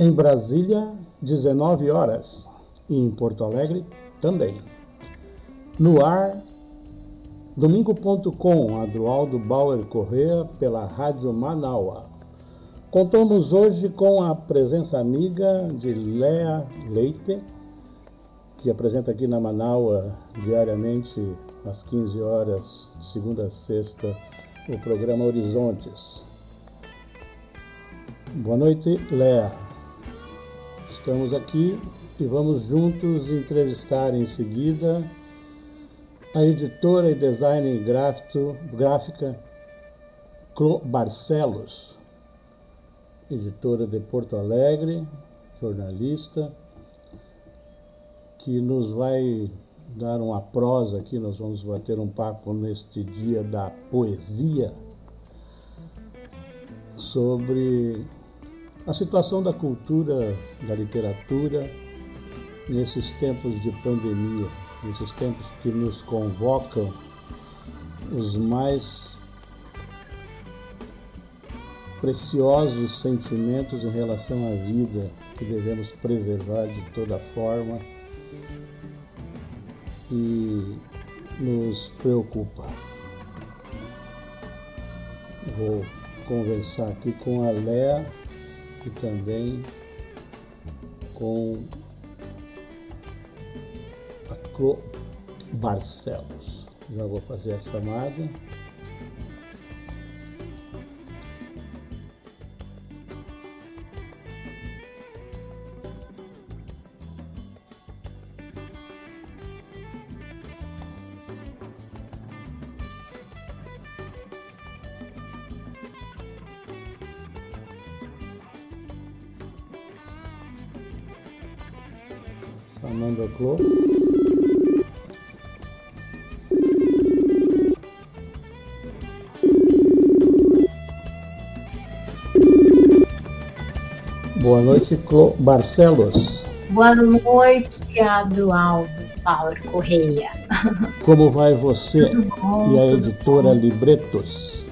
Em Brasília, 19 horas. E em Porto Alegre, também. No ar, domingo.com, Adroaldo Bauer Correa, pela Rádio Manaua. Contamos hoje com a presença amiga de Lea Leite, que apresenta aqui na Manaua diariamente às 15 horas, segunda a sexta, o programa Horizontes. Boa noite, Lea. Estamos aqui e vamos juntos entrevistar em seguida a editora e designer gráfico, gráfica Clo Barcelos, editora de Porto Alegre, jornalista, que nos vai dar uma prosa aqui, nós vamos bater um papo neste dia da poesia sobre a situação da cultura, da literatura nesses tempos de pandemia, nesses tempos que nos convocam os mais preciosos sentimentos em relação à vida que devemos preservar de toda forma e nos preocupa. Vou conversar aqui com a Léa e também com a Cro Barcelos. Já vou fazer a chamada. Chamando a Clô. Boa noite, Clô Barcelos. Boa noite, Adroaldo Paulo Correia. Como vai você bom, e a editora. Libretos?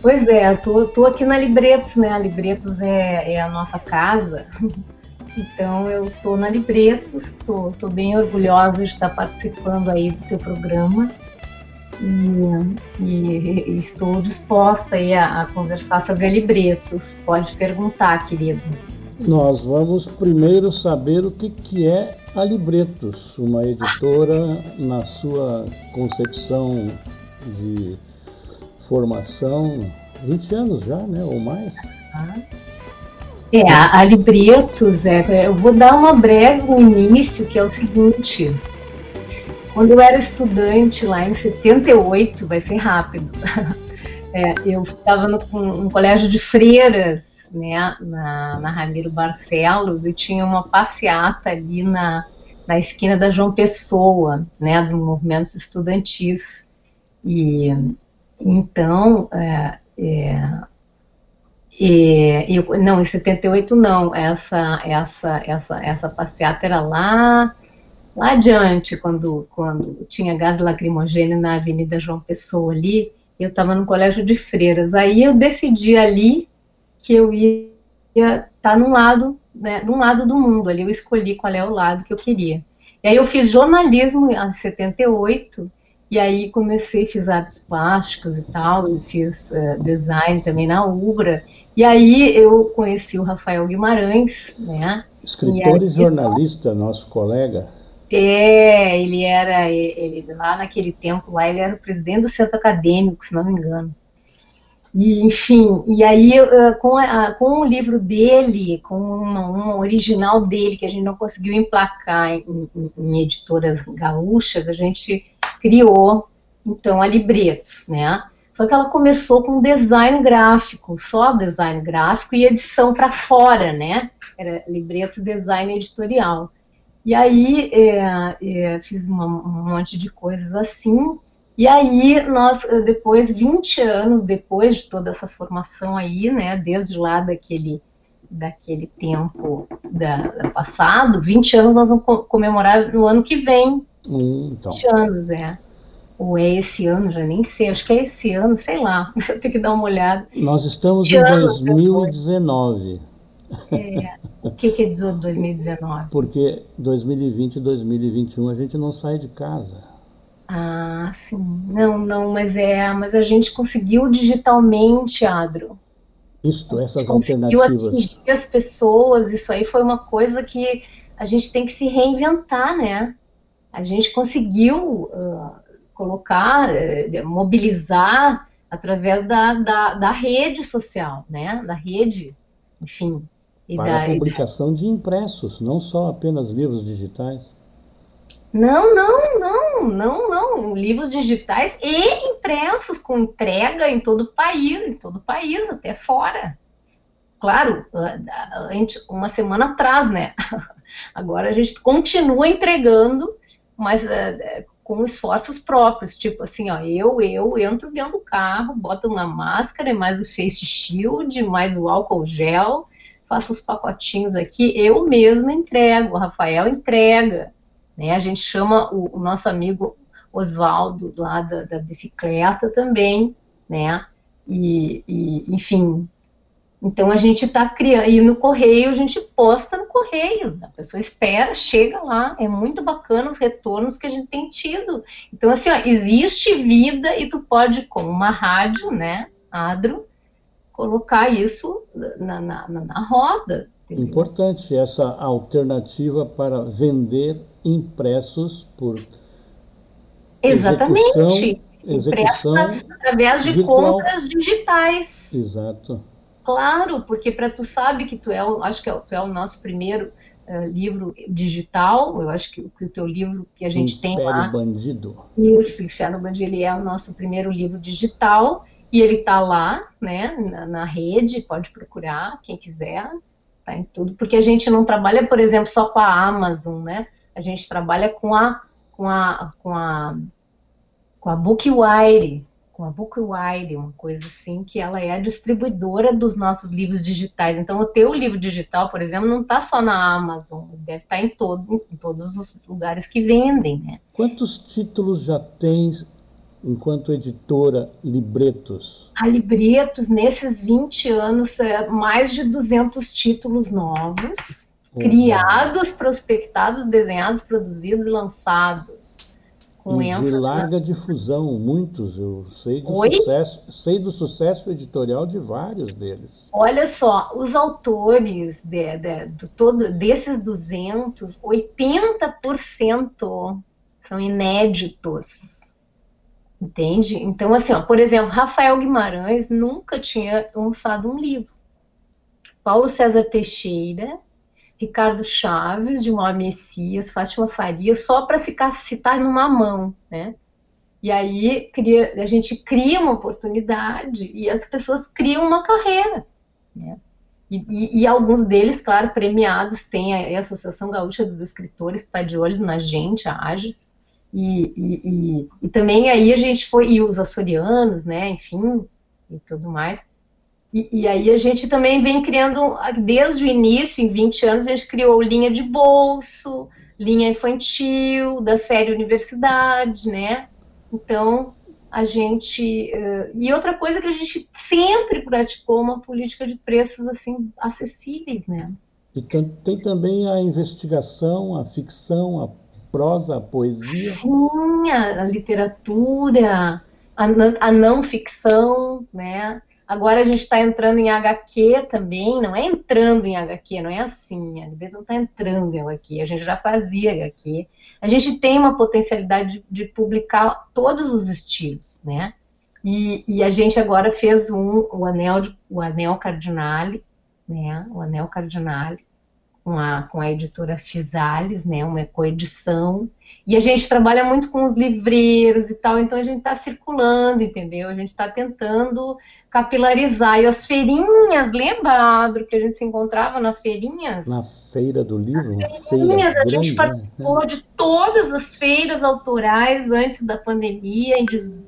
Pois é, tô, tô aqui na Libretos, né? A Libretos é, é a nossa casa. Então eu estou na Libretos, estou bem orgulhosa de estar participando aí do teu programa e, e, estou disposta aí a, a, conversar sobre a Libretos. Pode perguntar, querido. Nós vamos primeiro saber o que, que é a Libretos, uma editora na sua concepção de formação, 20 anos já, né, ou mais? Ah. É, a Libretos, é, eu vou dar uma breve no início, que é o seguinte. Quando eu era estudante lá em 78, vai ser rápido, é, eu estava no, colégio de freiras, né, na, na Ramiro Barcelos, e tinha uma passeata ali na, na esquina da João Pessoa, né, dos movimentos estudantis. E então, é, é, e, eu, não, em 78 não, essa, essa, essa, essa passeata era lá, lá adiante, quando, quando tinha gás lacrimogêneo na Avenida João Pessoa ali, eu estava no colégio de freiras. Aí eu decidi ali que eu ia estar tá num lado, né, num lado do mundo, ali eu escolhi qual é o lado que eu queria. E aí eu fiz jornalismo em 78, e aí comecei, fiz artes plásticas e tal, e fiz uh, design também na Ubra. E aí eu conheci o Rafael Guimarães, né? Escritor e, aí, jornalista, nosso colega. É, ele era, ele, lá naquele tempo, lá ele era o presidente do centro acadêmico, se não me engano. E, enfim, e aí com, a, com o livro dele, com uma, uma, original dele, que a gente não conseguiu emplacar em, em, em editoras gaúchas, a gente criou, então, a Libretos, né? Só que ela começou com design gráfico, só design gráfico e edição para fora, né? Era Libretos Design Editorial. E aí é, é, fiz uma, um monte de coisas assim. E aí nós, depois, 20 anos depois de toda essa formação aí, né? Desde lá daquele daquele tempo da, da passado, 20 anos nós vamos comemorar no ano que vem, Hum, então. 20 anos, é. Ou é esse ano, já nem sei, acho que é esse ano, sei lá, eu tenho que dar uma olhada. Nós estamos em 2019. É, o que, que é 2019? Porque 2020 e 2021 a gente não sai de casa. Ah, sim. Não, não, mas é, mas a gente conseguiu digitalmente, Adro. Isto, essas alternativas. atingir as pessoas, isso aí foi uma coisa que a gente tem que se reinventar, né? A gente conseguiu uh, colocar, uh, mobilizar através da, da, da, rede social, né? Da rede, enfim. Para da, a publicação de impressos, não só apenas livros digitais. Não, não, não, não, não. Livros digitais e impressos com entrega em todo o país, em todo o país, até fora. Claro, uma semana atrás, né? Agora a gente continua entregando, mas é, com esforços próprios, tipo assim, ó, eu, eu entro dentro do carro, boto uma máscara, mais o face shield, mais o álcool gel, faço os pacotinhos aqui, eu mesma entrego, o Rafael entrega, né? A gente chama o, o nosso amigo Oswaldo lá da, da, bicicleta também, né? E, e, enfim, então a gente está criando, e no correio a gente posta no correio, a pessoa espera, chega lá, é muito bacana os retornos que a gente tem tido. Então, assim, ó, existe vida e tu pode, com uma rádio, né, Adro, colocar isso na, na, na roda. Entendeu? Importante essa alternativa para vender impressos por Exatamente. Execução, impressos através de virtual. compras digitais. Exato. Claro, porque para tu sabe que tu é, acho que é, tu é o nosso primeiro uh, livro digital. Eu acho que, que, o teu livro que a gente Império tem lá. Bandido. Isso, Inferno Bandido, ele é o nosso primeiro livro digital e ele está lá, né, na, na, rede. Pode procurar quem quiser, tá em tudo. Porque a gente não trabalha, por exemplo, só com a Amazon, né? A gente trabalha com a com a com a com a Bookwire, com a Bookwire, uma coisa assim, que ela é a distribuidora dos nossos livros digitais. Então, o teu livro digital, por exemplo, não está só na Amazon, deve estar tá em, todo, em todos os lugares que vendem, né? Quantos títulos já tens enquanto editora Libretos? A Libretos, nesses 20 anos, é mais de 200 títulos novos, uhum. criados, prospectados, desenhados, produzidos e lançados com e ênfase. De larga difusão, muitos. Eu sei do, sucesso, sei do sucesso editorial de vários deles. Olha só, os autores de, de, de todo, desses 200, 80% são inéditos. Entende? Então, assim, ó, por exemplo, Rafael Guimarães nunca tinha lançado um livro. Paulo César Teixeira Ricardo Chaves, Gilmar Messias, Fátima Faria, só para se citar numa mão, né? E aí cria, a gente cria uma oportunidade e as pessoas criam uma carreira, né? E, e, e alguns deles, claro, premiados, tem a, a Associação Gaúcha dos Escritores, está de olho na gente, a AGES, e, e, também aí a gente foi, e os açorianos, né, enfim, e tudo mais. E, e, aí a gente também vem criando, desde o início, em 20 anos, a gente criou linha de bolso, linha infantil, da série universidade, né? Então, a gente... Uh, e outra coisa que a gente sempre praticou, uma política de preços, assim, acessíveis, né? E tem também a investigação, a ficção, a prosa, a poesia. Sim, a, a literatura, a, a não ficção, né? Agora a gente está entrando em HQ também, não é entrando em HQ, não é assim, a Libra não está entrando em HQ, a gente já fazia HQ. A gente tem uma potencialidade de, de publicar todos os estilos, né? E, e, a gente agora fez um, o anel, de, o anel cardinale, né? O anel cardinale, com a, com a editora Fisales, né, uma coedição, e a gente trabalha muito com os livreiros e tal, então a gente está circulando, entendeu? A gente está tentando capilarizar. E as feirinhas, lembra, Adro, que a gente se encontrava nas feirinhas? Na Feira do Livro? Nas feirinhas, a gente participou né? de todas as feiras autorais antes da pandemia,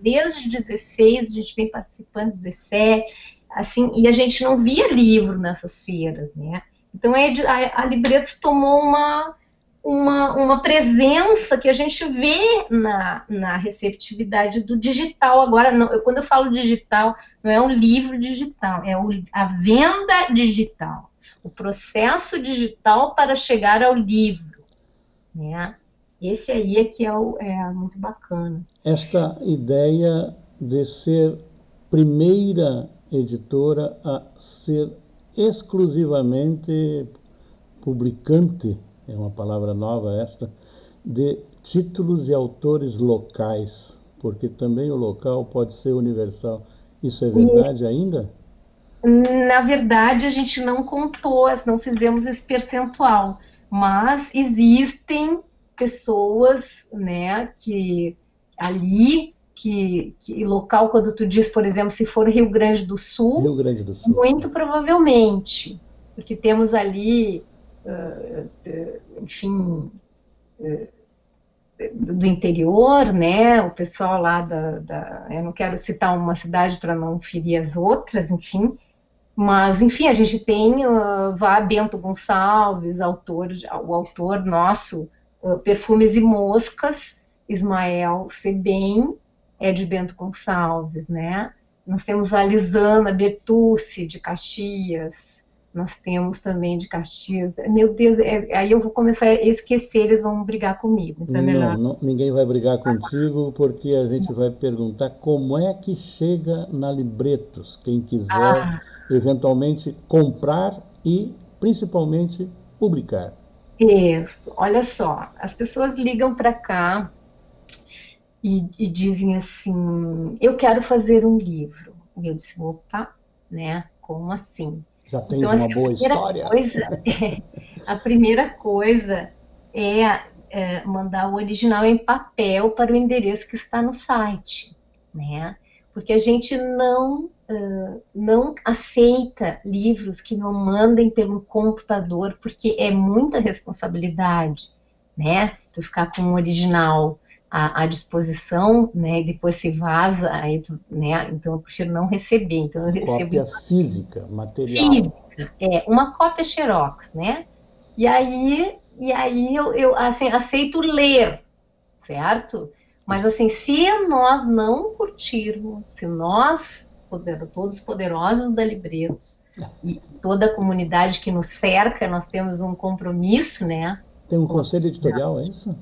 desde 16, a gente vem participando, 17, assim, e a gente não via livro nessas feiras, né? Então a, a Libretos tomou uma, uma, uma presença que a gente vê na, na receptividade do digital. Agora, não, eu, quando eu falo digital, não é um livro digital, é o, a venda digital. o processo digital para chegar ao livro, né? Esse aí é que é, o, é muito bacana. Esta ideia de ser primeira editora a ser exclusivamente publicante, é uma palavra nova esta, de títulos e autores locais, porque também o local pode ser universal. Isso é verdade ainda? Na verdade, a gente não contou, não fizemos esse percentual, mas existem pessoas, né, que ali que, que, local quando tu diz, por exemplo, se for Rio Grande do Sul, Grande do Sul. muito provavelmente, porque temos ali, uh, uh, enfim, uh, do interior, né? O pessoal lá da, da eu não quero citar uma cidade para não ferir as outras, enfim, mas enfim a gente tem uh, Vá Bento Gonçalves, autor, o autor nosso Perfumes e Moscas, Ismael Sebem, é de Bento Gonçalves, né? Nós temos a Lisana Bertucci, de Caxias, nós temos também de Caxias. Meu Deus, é, aí eu vou começar a esquecer, eles vão brigar comigo. Então é não, não, ninguém vai brigar contigo, porque a gente vai perguntar como é que chega na Libretos, quem quiser ah. eventualmente comprar e principalmente publicar. Isso, olha só, as pessoas ligam para cá e, e, dizem assim: Eu quero fazer um livro. E eu disse: opa, né? Como assim? Já tem então, uma assim, boa história. Coisa, é, a primeira coisa é, é, mandar o original em papel para o endereço que está no site, né? Porque a gente não uh, não aceita livros que não mandem pelo computador, porque é muita responsabilidade, né? Tu ficar com o original à, à, disposição, né, e depois se vaza, aí, né, então eu prefiro não receber. Então eu recebo cópia física, material. Física, é, uma cópia xerox, né? E aí, e aí eu, eu assim, aceito ler, certo? Mas assim, se nós não curtirmos, se nós, poder, todos poderosos da Libreiros, e toda a comunidade que nos cerca, nós temos um compromisso, né? Tem um conselho editorial, é isso?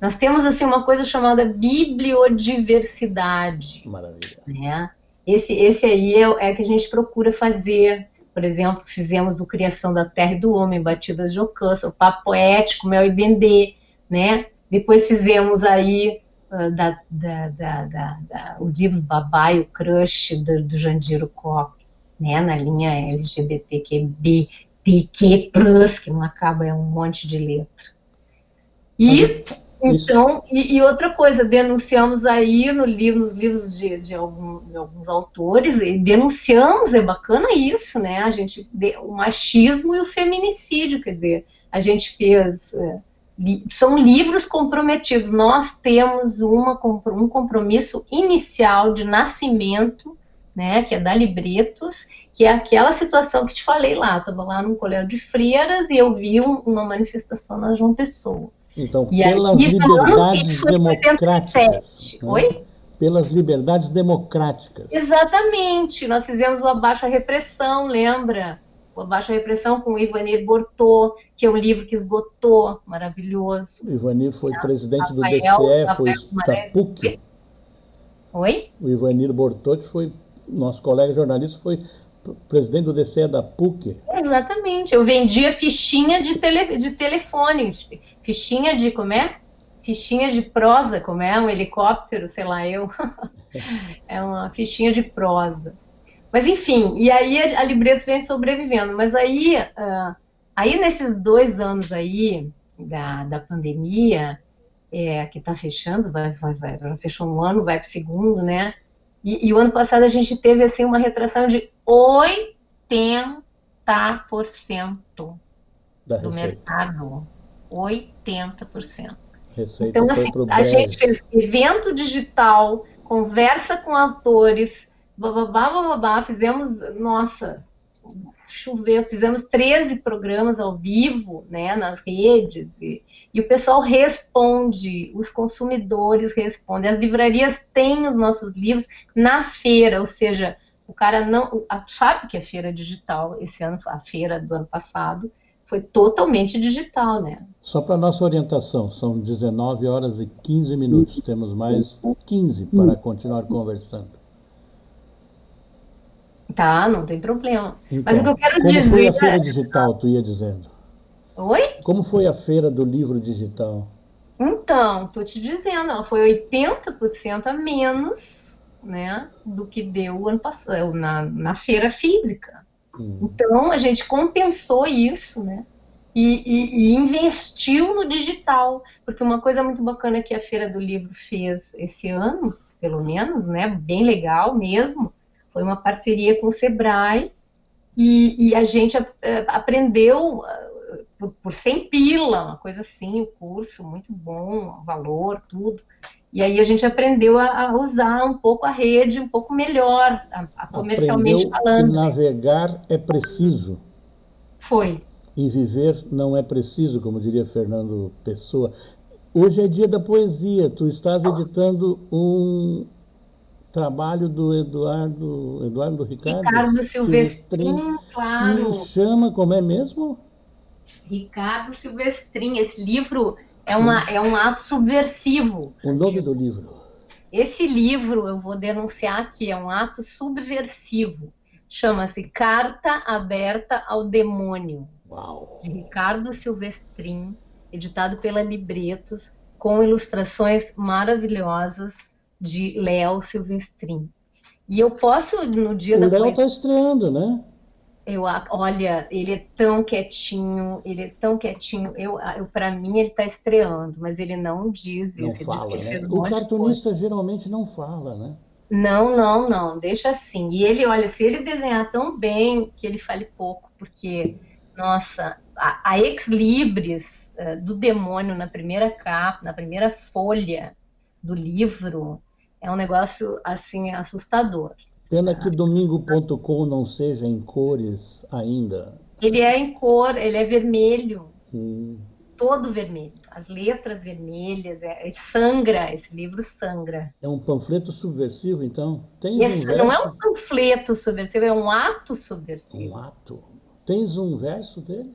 Nós temos assim uma coisa chamada bibliodiversidade. Maravilha. Né? Esse, esse aí é, é que a gente procura fazer. Por exemplo, fizemos o Criação da Terra e do Homem, Batidas de Ocança, o Papo Ético, Mel e Dendê, né? Depois fizemos aí uh, da, da, da, os livros Babá e o Crush do, do Jandiro Cop, né? Na linha LGBTQB, TQ+, que não acaba, é um monte de letra. E então, e, e, outra coisa, denunciamos aí no livro, nos livros de, de, algum, de, alguns autores, denunciamos, é bacana isso, né? A gente, o machismo e o feminicídio, quer dizer, a gente fez. É, li, são livros comprometidos. Nós temos uma, um compromisso inicial de nascimento, né? Que é da Libretos, que é aquela situação que te falei lá. Estava lá num colégio de freiras e eu vi um, uma manifestação na João Pessoa. Então, e pelas aí, liberdades democráticas. Né? Oi? Pelas liberdades democráticas. Exatamente. Nós fizemos o Abaixo a Repressão, lembra? O Abaixo a Repressão com o Ivanir Bortô, que é um livro que esgotou, maravilhoso. O Ivanir foi presidente Rafael, do DCE, foi da PUC. Oi? O Ivanir Bortô, que foi nosso colega jornalista, foi presidente do DCE da PUC. Exatamente. Eu vendia fichinha de, tele, de telefone, fichinha de como é? Fichinha de prosa, como é? Um helicóptero, sei lá, eu. é uma fichinha de prosa. Mas enfim, e aí a, a Libretos vem sobrevivendo. Mas aí, uh, aí nesses dois anos aí da, da pandemia, é, que está fechando, vai, vai, vai, já fechou um ano, vai para o segundo, né? E, e, o ano passado a gente teve assim uma retração de 80% da do mercado. 80%. Receita então, assim, a gente fez evento digital, conversa com autores, bababá, bababá, fizemos, nossa, choveu, fizemos 13 programas ao vivo, né, nas redes, e, e, o pessoal responde, os consumidores respondem, as livrarias têm os nossos livros na feira, ou seja, O cara não. Sabe que a feira digital, esse ano, a feira do ano passado, foi totalmente digital, né? Só para nossa orientação, são 19 horas e 15 minutos. Temos mais 15 para continuar conversando. Tá, não tem problema. Então, Mas o que eu quero como dizer. Como foi a feira digital, tu ia dizendo? Oi? Como foi a feira do livro digital? Então, tô te dizendo, ela foi 80% a menos, né, do que deu o ano passado na, na feira física. Hum. Então, a gente compensou isso, né? E, e, e, investiu no digital, porque uma coisa muito bacana que a Feira do Livro fez esse ano, pelo menos, né, bem legal mesmo, foi uma parceria com o Sebrae e, e a gente eh, aprendeu eh, por, por 100 pila, uma coisa assim, o curso, muito bom, valor, tudo. E aí a gente aprendeu a, a usar um pouco a rede, um pouco melhor, a, a comercialmente aprendeu falando. Que navegar é preciso. Foi. E viver não é preciso, como diria Fernando Pessoa. Hoje é dia da poesia. Tu estás editando um, trabalho do Eduardo, Eduardo Ricardo, Ricardo Silvestrin, claro. Chama, como é mesmo? Ricardo Silvestrin. Esse livro é, uma, é um ato subversivo. O nome do livro? Esse livro, eu vou denunciar aqui, é um ato subversivo. Chama-se Carta Aberta ao Demônio. Uau. De Ricardo Silvestrin, editado pela Libretos, com ilustrações maravilhosas de Léo Silvestrin. E eu posso, no dia o da Léo está estreando, né? Eu, olha, ele é tão quietinho, ele é tão quietinho. Eu, eu para mim ele está estreando, mas ele não diz não isso. Fala, diz né? O cartunista geralmente não fala, né? Não, não, não. Deixa assim. E ele, olha, se ele desenhar tão bem que ele fale pouco, porque, nossa, a, a ex libris uh, do demônio na primeira capa, na primeira folha do livro, é um negócio assim assustador. Pena que domingo.com não seja em cores ainda. Ele é em cor, ele é vermelho. Hum. Todo vermelho. As letras vermelhas, é, é, sangra, esse livro sangra. É um panfleto subversivo, então? Tem esse um não é um panfleto subversivo, é um ato subversivo. Um ato. Tens um verso dele?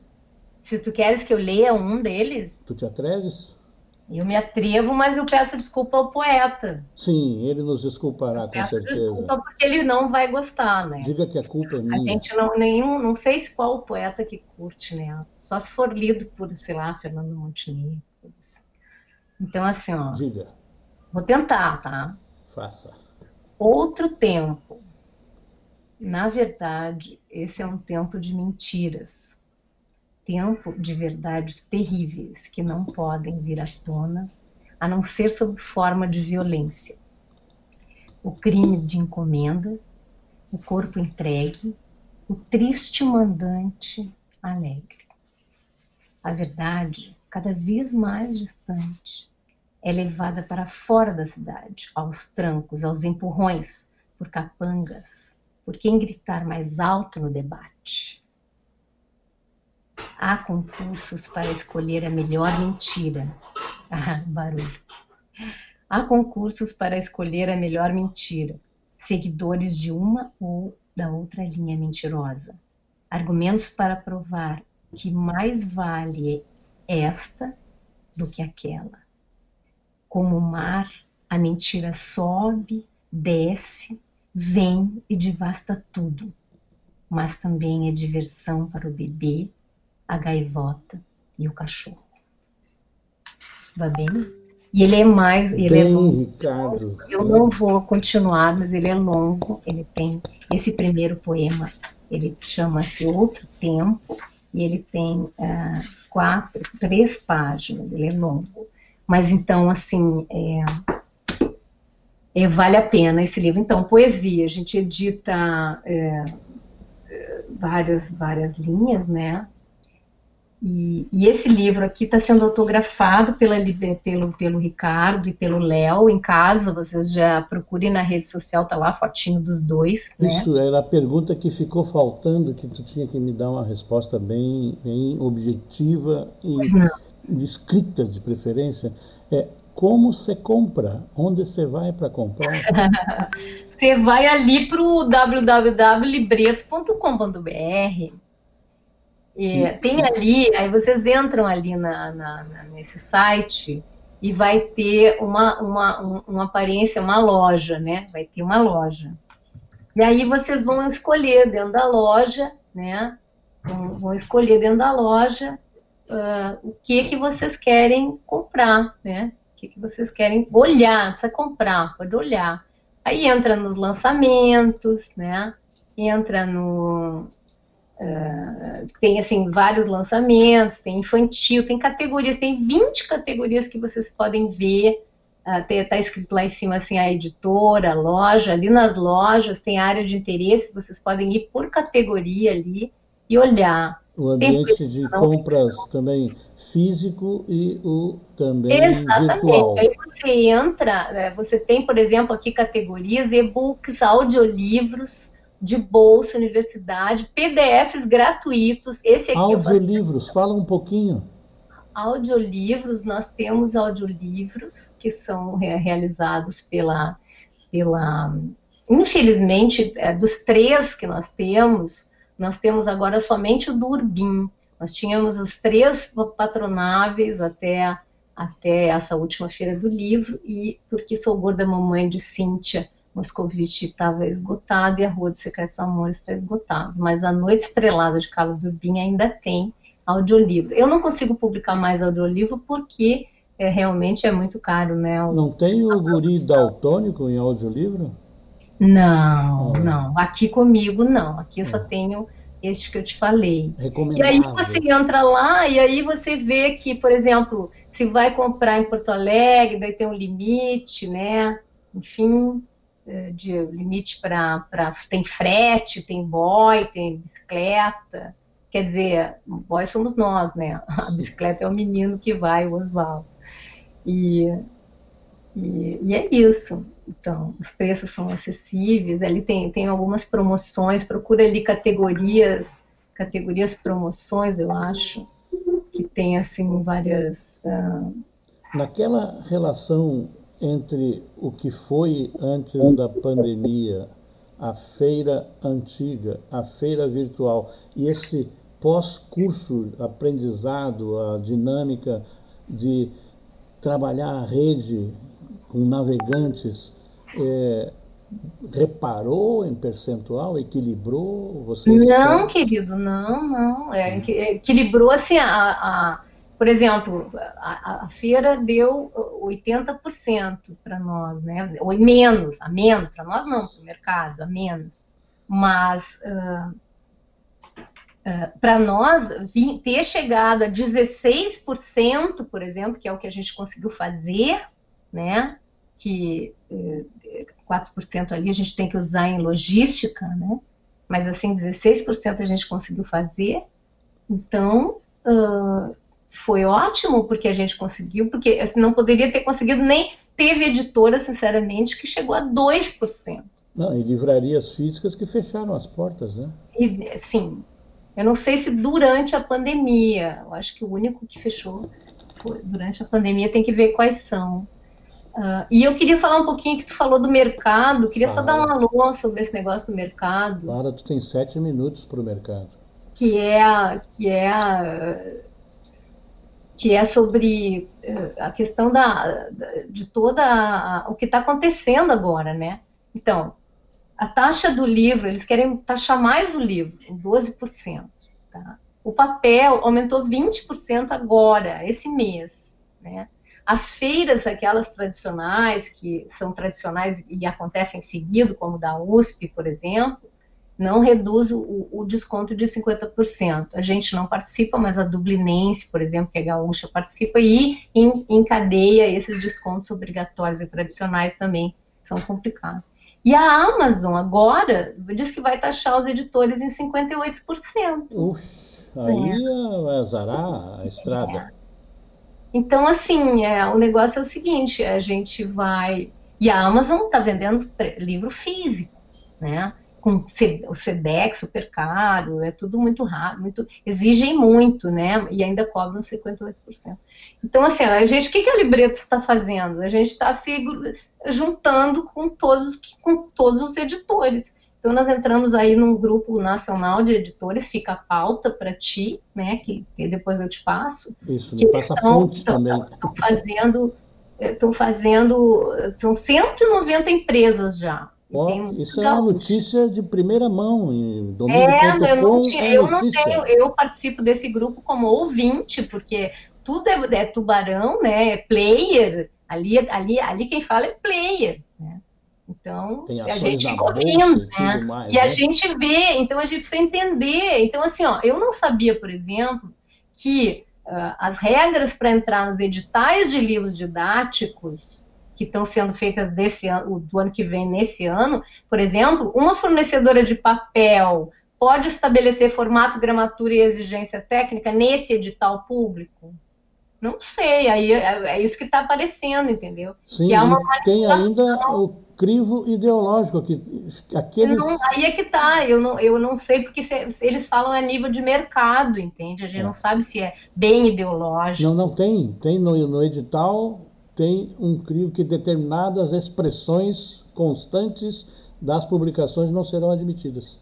Se tu queres que eu leia um deles. Tu te atreves? Eu me atrevo, mas eu peço desculpa ao poeta. Sim, ele nos desculpará, com peço certeza. desculpa porque ele não vai gostar, né? Diga que a culpa é minha. A gente não, nenhum, não sei se qual poeta que curte, né? Só se for lido por, sei lá, Fernando Montenegro. Então, assim, ó. Diga. Vou tentar, tá? Faça. Outro tempo. Na verdade, esse é um tempo de mentiras tempo de verdades terríveis que não podem vir à tona, a não ser sob forma de violência. O crime de encomenda, o corpo entregue, o triste mandante alegre. A verdade, cada vez mais distante, é levada para fora da cidade, aos trancos, aos empurrões, por capangas, por quem gritar mais alto no debate. Há concursos para escolher a melhor mentira. Ah, barulho. Há concursos para escolher a melhor mentira. Seguidores de uma ou da outra linha mentirosa. Argumentos para provar que mais vale esta do que aquela. Como o mar, a mentira sobe, desce, vem e devasta tudo. Mas também é diversão para o bebê a gaivota e o cachorro. Bem? E ele é mais. Ele bem, é longo. Ricardo. Eu não vou continuar, mas ele é longo. Ele tem esse primeiro poema. Ele chama-se Outro Tempo e ele tem uh, quatro, três páginas. Ele é longo. Mas então, assim, é, é, vale a pena esse livro. Então, poesia. A gente edita é, várias, várias linhas, né? E, e, esse livro aqui está sendo autografado pela, pelo, pelo Ricardo e pelo Léo em casa. Vocês já procurem na rede social, tá lá a fotinho dos dois. Né? Isso era a pergunta que ficou faltando, que tu tinha que me dar uma resposta bem, bem objetiva e escrita de preferência. É como você compra? Onde você vai para comprar? você vai ali para o www.libretos.com.br. E tem ali, aí vocês entram ali na, na, na, nesse site e vai ter uma, uma, um, uma aparência, uma loja, né? Vai ter uma loja. E aí vocês vão escolher dentro da loja, né? Vão, vão escolher dentro da loja uh, o que que vocês querem comprar, né? O que, que vocês querem olhar, precisa comprar, pode olhar. Aí entra nos lançamentos, né? Entra no, Uh, tem assim vários lançamentos, tem infantil, tem categorias, tem 20 categorias que vocês podem ver. Uh, tá escrito lá em cima assim a editora, a loja, ali nas lojas tem área de interesse, vocês podem ir por categoria ali e olhar. O ambiente tem de compras ficção. também físico e o também Exatamente. virtual. Aí você entra, né, você tem, por exemplo, aqui categorias e-books, audiolivros, de bolsa, universidade, PDFs gratuitos. Esse aqui é Audiolivros, fala um pouquinho. Audiolivros, nós temos audiolivros que são realizados pela, pela infelizmente, é, dos três que nós temos, nós temos agora somente o do Urbim. Nós tínhamos os três patronáveis até, até essa última feira do livro, e porque sou gorda mamãe de Cíntia, Moscovite estava esgotado e a Rua dos Secretos Amores está esgotada. Mas a Noite Estrelada de Carlos Urbim ainda tem audiolivro. Eu não consigo publicar mais audiolivro porque é, realmente é muito caro, né? O, não tem o guri daltônico em audiolivro? Não, oh. não. Aqui comigo não. Aqui eu só hum. tenho este que eu te falei. E aí você entra lá e aí você vê que, por exemplo, se vai comprar em Porto Alegre, daí tem um limite, né? Enfim, de limite para. Tem frete, tem boy, tem bicicleta. Quer dizer, boy somos nós, né? A bicicleta é o menino que vai, o Oswaldo. E, e, e, é isso. Então, os preços são acessíveis. Ali tem, tem algumas promoções. Procura ali categorias, categorias promoções, eu acho, que tem assim várias. Uh... Naquela relação entre o que foi antes da pandemia, a feira antiga, a feira virtual e esse pós-curso aprendizado, a dinâmica de trabalhar a rede com navegantes, é, reparou em percentual, equilibrou? Você não, querido, não, não. É, equilibrou assim a, a por exemplo, a, a feira deu 80% para nós, né? Ou menos, a menos, para nós não, para o mercado, a menos. Mas uh, uh, para nós ter chegado a 16%, por exemplo, que é o que a gente conseguiu fazer, né? Que uh, eh, 4% ali a gente tem que usar em logística, né? Mas assim, 16% a gente conseguiu fazer. Então, uh, foi ótimo porque a gente conseguiu, porque não poderia ter conseguido nem teve editora, sinceramente, que chegou a 2%. Não, e livrarias físicas que fecharam as portas, né? E, sim. Eu não sei se durante a pandemia, eu acho que o único que fechou foi durante a pandemia, tem que ver quais são. Uh, e eu queria falar um pouquinho que tu falou do mercado, queria Fala. só dar um alô sobre esse negócio do mercado. Clara, tu tem sete minutos para o mercado. Que é, a, que é a, que é sobre eh, a questão da, de toda a, o que está acontecendo agora, né? Então, a taxa do livro, eles querem taxar mais o livro, 12%. Tá? O papel aumentou 20% agora, esse mês, né? As feiras, aquelas tradicionais, que são tradicionais e acontecem seguido, como da USP, por exemplo, não reduz o, o, desconto de 50%. A gente não participa, mas a Dublinense, por exemplo, que é gaúcha, participa e encadeia esses descontos obrigatórios e tradicionais também, são complicados. E a Amazon agora diz que vai taxar os editores em 58%. Uf, aí é. vai azarar a estrada. É. Então, assim, é, o negócio é o seguinte, a gente vai... E a Amazon está vendendo livro físico, né? Com o SEDEX super caro, é tudo muito raro, muito, exigem muito, né? E ainda cobram 58%. Então, assim, a gente, o que, que a Libretos está fazendo? A gente está se juntando com todos, com todos os editores. Então, nós entramos aí num grupo nacional de editores, fica a pauta para ti, né? Que, que, depois eu te passo. Isso, que passa fontes também. Estão fazendo, estão fazendo, são 190 empresas já Oh, isso é uma notícia de primeira mão. Em é, eu não, é eu não tenho, eu participo desse grupo como ouvinte, porque tudo é, é tubarão, né? É player. Ali, ali, ali quem fala é player. Né? Então, a gente fica ouvindo, né? Mais, e né? a gente vê, então a gente precisa entender. Então, assim, ó, eu não sabia, por exemplo, que uh, as regras para entrar nos editais de livros didáticos que estão sendo feitas desse ano, do ano que vem nesse ano, por exemplo, uma fornecedora de papel pode estabelecer formato, gramatura e exigência técnica nesse edital público? Não sei, aí é, é isso que está aparecendo, entendeu? Sim, é tem ainda o crivo ideológico que aqueles... Não, aí é que tá, eu não, eu não sei porque se, se eles falam a nível de mercado, entende? A gente é. não sabe se é bem ideológico. Não, não tem, tem no, no edital tem um crivo que determinadas expressões constantes das publicações não serão admitidas.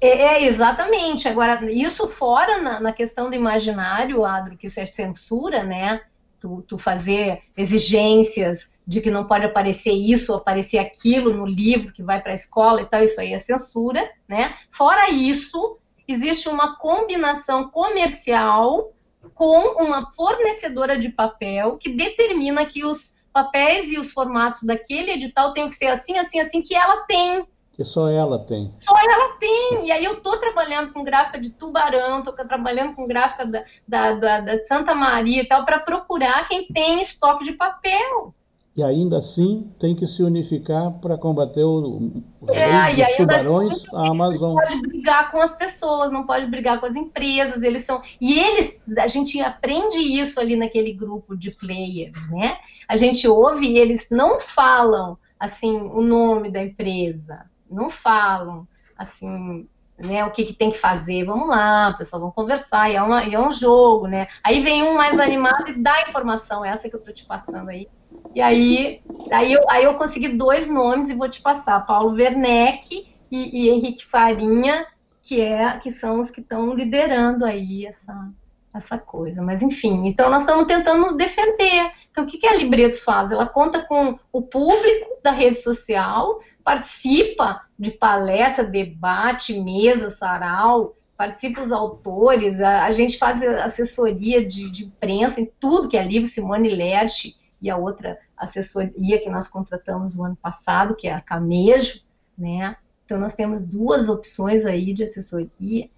É, é, exatamente. Agora, isso fora na, na, questão do imaginário, Adro, que isso é censura, né? Tu, tu, fazer exigências de que não pode aparecer isso ou aparecer aquilo no livro que vai para a escola e tal, isso aí é censura, né? Fora isso, existe uma combinação comercial com uma fornecedora de papel que determina que os papéis e os formatos daquele edital têm que ser assim, assim, assim, que ela tem. Que só ela tem. Só ela tem. E aí eu tô trabalhando com gráfica de Tubarão, tô trabalhando com gráfica da, da, da, da Santa Maria e tal, para procurar quem tem estoque de papel e ainda assim tem que se unificar para combater o, o é, dos tubarões, assim, a Amazon. Não pode brigar com as pessoas, não pode brigar com as empresas, eles são. E eles, a gente aprende isso ali naquele grupo de players, né? A gente ouve e eles não falam assim o nome da empresa, não falam assim. Né, o que, que tem que fazer, vamos lá, pessoal, vamos conversar, e é, uma, e é um jogo, né? Aí vem um mais animado e dá informação, essa que eu tô te passando aí, e aí, aí, eu, aí eu consegui dois nomes e vou te passar: Paulo Werneck e, e Henrique Farinha, que, é, que são os que estão liderando aí essa, essa coisa. Mas enfim, então nós estamos tentando nos defender. Então o que, que a Libretos faz? Ela conta com o público da rede social, participa de palestra, debate, mesa, sarau, participa os autores, a, a gente faz assessoria de, de, imprensa em tudo que é livro, Simone Lerche e a outra assessoria que nós contratamos no ano passado, que é a Camejo, né? Então nós temos duas opções aí de assessoria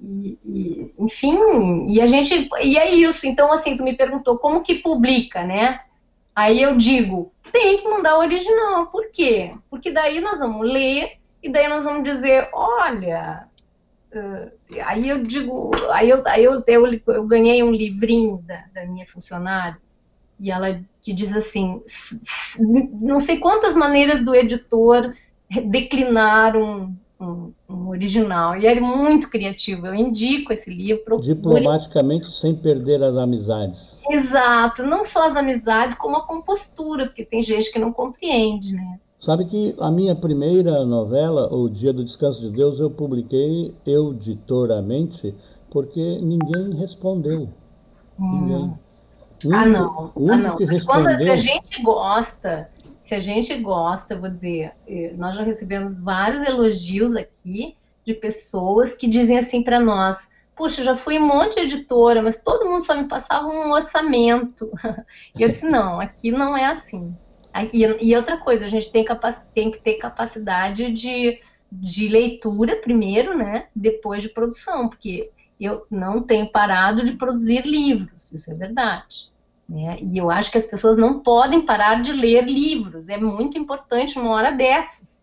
e, e, enfim, e a gente e é isso. Então assim, tu me perguntou como que publica, né? Aí eu digo, tem que mandar o original. Por quê? Porque daí nós vamos ler e daí nós vamos dizer, olha, uh, aí eu digo, aí eu, aí eu, eu, eu ganhei um livrinho da, da minha funcionária e ela que diz assim, não sei quantas maneiras do editor declinar um, um, um original. E ele é muito criativo. Eu indico esse livro. Diplomaticamente, sem perder as amizades. Exato. Não só as amizades, como a compostura, porque tem gente que não compreende, né? Sabe que a minha primeira novela, O Dia do Descanso de Deus, eu publiquei editoramente porque ninguém respondeu. Hum. Ninguém ah, não. ah, não. Mas quando se a gente gosta, se a gente gosta, vou dizer, eh, nós já recebemos vários elogios aqui de pessoas que dizem assim para nós: puxa, já fui um monte de editora, mas todo mundo só me passava um orçamento. E eu disse: não, aqui não é assim. E, e outra coisa, a gente tem, tem que ter capacidade de, de leitura primeiro, né? Depois de produção, porque eu não tenho parado de produzir livros, isso é verdade. Né? E eu acho que as pessoas não podem parar de ler livros, é muito importante numa hora dessas,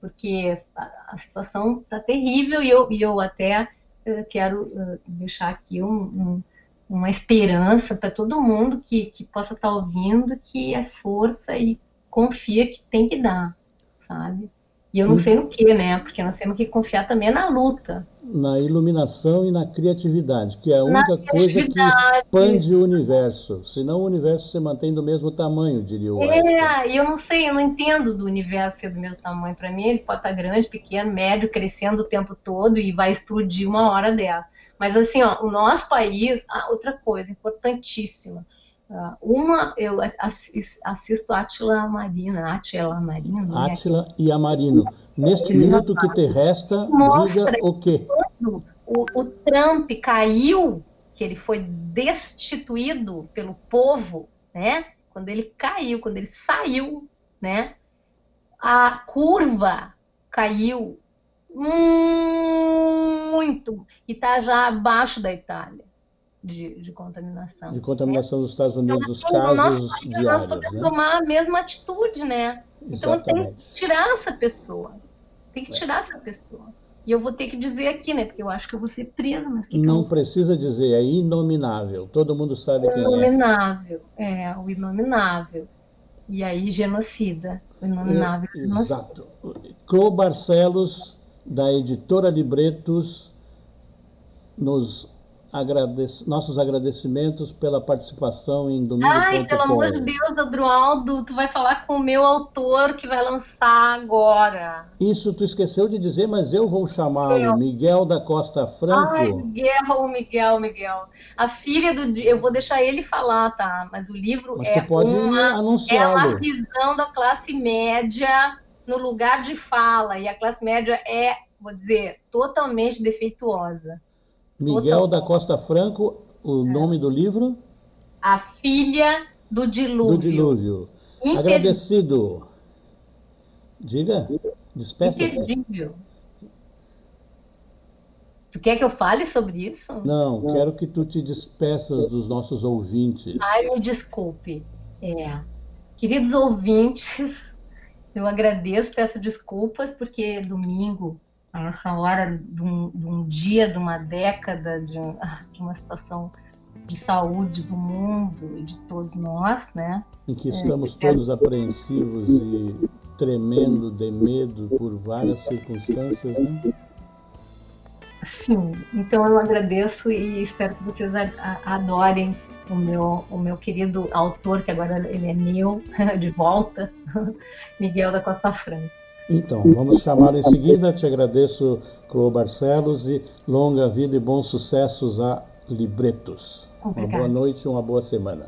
porque a, situação está terrível e eu, e eu até uh, quero uh, deixar aqui um, um, uma esperança para todo mundo que, que possa estar tá ouvindo, que é força e confia que tem que dar, sabe? E eu não sei no que, né? Porque nós temos que confiar também na luta. Na iluminação e na criatividade, que é a única coisa que expande o universo. Senão o universo se mantém do mesmo tamanho, diria o É, e eu não sei, eu não entendo do universo ser do mesmo tamanho. Para mim, ele pode estar grande, pequeno, médio, crescendo o tempo todo e vai explodir uma hora dessa. Mas assim, ó, o nosso país, ah, outra coisa importantíssima. Uh, uma, eu assisto Átila Marina, Átila Marina. Né? Átila né? e Amarino. Neste minuto que te resta, Mostra diga o quê? O, o Trump caiu, que ele foi destituído pelo povo, né? Quando ele caiu, quando ele saiu, né? A curva caiu muito e está já abaixo da Itália de, de contaminação. De contaminação né? dos Estados Unidos, então, os casos nosso país, diários, nós podemos né? tomar a mesma atitude, né? Então tem que tirar essa pessoa. Tem que tirar essa pessoa. E eu vou ter que dizer aqui, né? Porque eu acho que eu vou ser presa, mas que Não que precisa dizer, é inominável. Todo mundo sabe quem é. Inominável, é, o inominável. E aí, genocida. O inominável. É, exato. Clô Barcelos, da editora Libretos, nos Agradece, nossos agradecimentos pela participação em Domingo. Ai, pelo amor de Deus, Adroaldo, tu vai falar com o meu autor que vai lançar agora. Isso tu esqueceu de dizer, mas eu vou chamá-lo, Miguel da Costa Franco. Ai, Miguel, Miguel, Miguel. A filha do. Eu vou deixar ele falar, tá? Mas o livro mas é, uma, é uma visão da classe média no lugar de fala. E a classe média é, vou dizer, totalmente defeituosa. Miguel da Costa Franco, o é. nome do livro? A Filha do Dilúvio. Do Dilúvio. Agradecido. Diga, despeça-se. Imperdível. Tu quer que eu fale sobre isso? Não, Não, quero que tu te despeças dos nossos ouvintes. Ai, me desculpe. É. Queridos ouvintes, eu agradeço, peço desculpas, porque domingo a essa hora de um, de um dia, de uma década, de, um, ah, de, uma situação de saúde do mundo e de todos nós, né? Em que estamos é, todos apreensivos e tremendo de medo por várias circunstâncias, né? Sim, então eu agradeço e espero que vocês adorem o meu, o meu querido autor, que agora ele é meu, de volta, Miguel da Costa Franca. Então, vamos chamar em seguida. Te agradeço, Clô Barcelos, e longa vida e bons sucessos a Libretos. Obrigada. Uma boa noite e uma boa semana.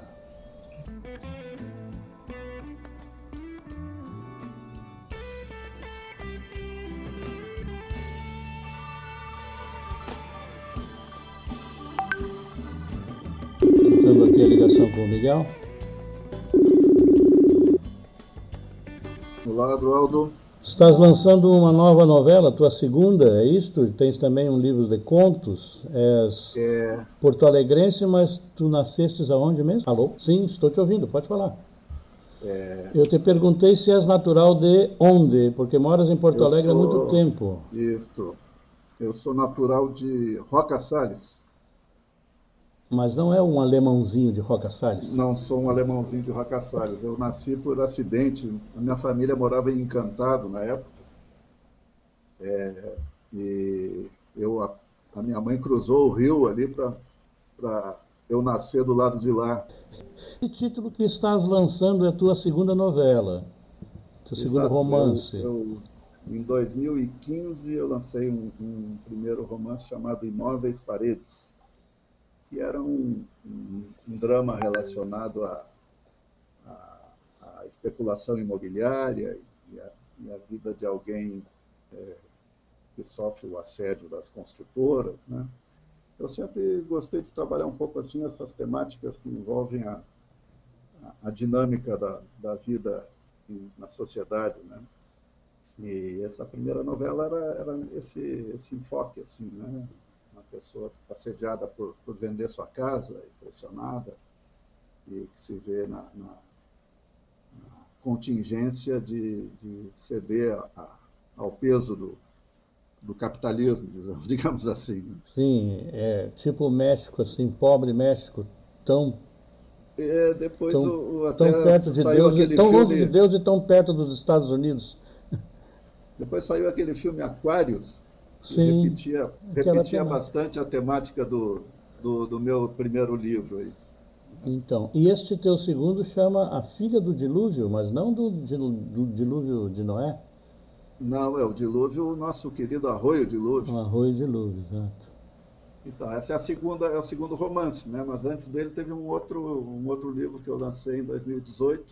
Tentando aqui a ligação com o Miguel. Olá, Eduardo. Estás lançando uma nova novela, tua segunda, é isto? Tens também um livro de contos? És é... Porto Alegrense, mas tu nascestes aonde mesmo? Alô? Sim, estou te ouvindo, pode falar. É... Eu te perguntei se és natural de onde, porque moras em Porto Eu Alegre sou... há muito tempo. Isso. Eu sou natural de Roca Salles. Mas não é um alemãozinho de Roca Salles? Não sou um alemãozinho de Roca Salles. Eu nasci por acidente. A minha família morava em Encantado na época. É, e eu, a, a, minha mãe cruzou o rio ali para eu nascer do lado de lá. Que título que estás lançando é a tua segunda novela? Teu Exato. segundo romance? Eu, eu, em 2015 eu lancei um, um primeiro romance chamado Imóveis Paredes que era um, um, um drama relacionado à, especulação imobiliária e a, a, vida de alguém é, que sofre o assédio das construtoras. Né? Eu sempre gostei de trabalhar um pouco assim essas temáticas que envolvem a, a dinâmica da, da vida na sociedade, né? E essa primeira novela era, era esse, esse enfoque, assim, né? Pessoa assediada por, por vender sua casa, pressionada, e que se vê na, na, na contingência de, de ceder a, ao peso do, do capitalismo, digamos assim. Né? Sim, é tipo o México, assim, pobre México, tão é, depois tão, o, o tão perto de Deus, tão longe de Deus e tão perto dos Estados Unidos. Depois saiu aquele filme Aquários, Sim, repetia, repetia bastante a temática do, do, do, meu primeiro livro. Aí. Então, e este teu segundo chama A Filha do Dilúvio, mas não do, do Dilúvio de Noé? Não, é o Dilúvio, o nosso querido Arroio Dilúvio. O Arroio Dilúvio, exato. Então, essa é a segunda, é o segundo romance, né? Mas antes dele teve um outro, um outro livro que eu lancei em 2018,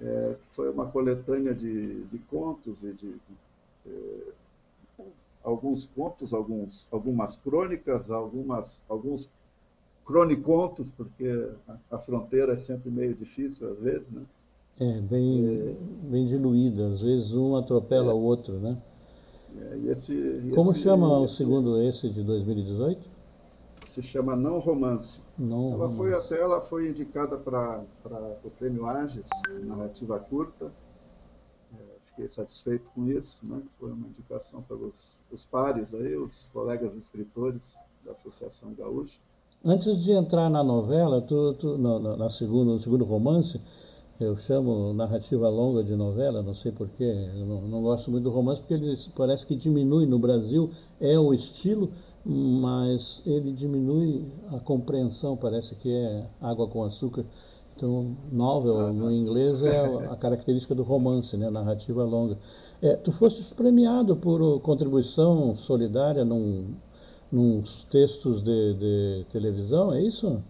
é, foi uma coletânea de, de contos e de é, alguns contos, alguns, algumas crônicas, algumas, alguns cronicontos, porque a, a fronteira é sempre meio difícil às vezes, né? É, bem, é, bem diluída, às vezes um atropela é, o outro, né? É, e esse, e Como esse, chama esse, o segundo esse de 2018? Se chama Não Romance. Não ela romance. foi até ela foi indicada para o prêmio Ages, narrativa curta. Fiquei satisfeito com isso, né? Foi uma indicação pelos os pares aí, os colegas escritores da Associação Gaúcha. Antes de entrar na novela, tu, tu na, na segundo, no segundo romance, eu chamo narrativa longa de novela, não sei porquê, eu não, não, gosto muito do romance, porque ele parece que diminui no Brasil, é o estilo, mas ele diminui a compreensão, parece que é água com açúcar. Então, novel no inglês é a característica do romance, né, narrativa longa. É, tu foste premiado por contribuição solidária num, nos textos de, de televisão, é isso?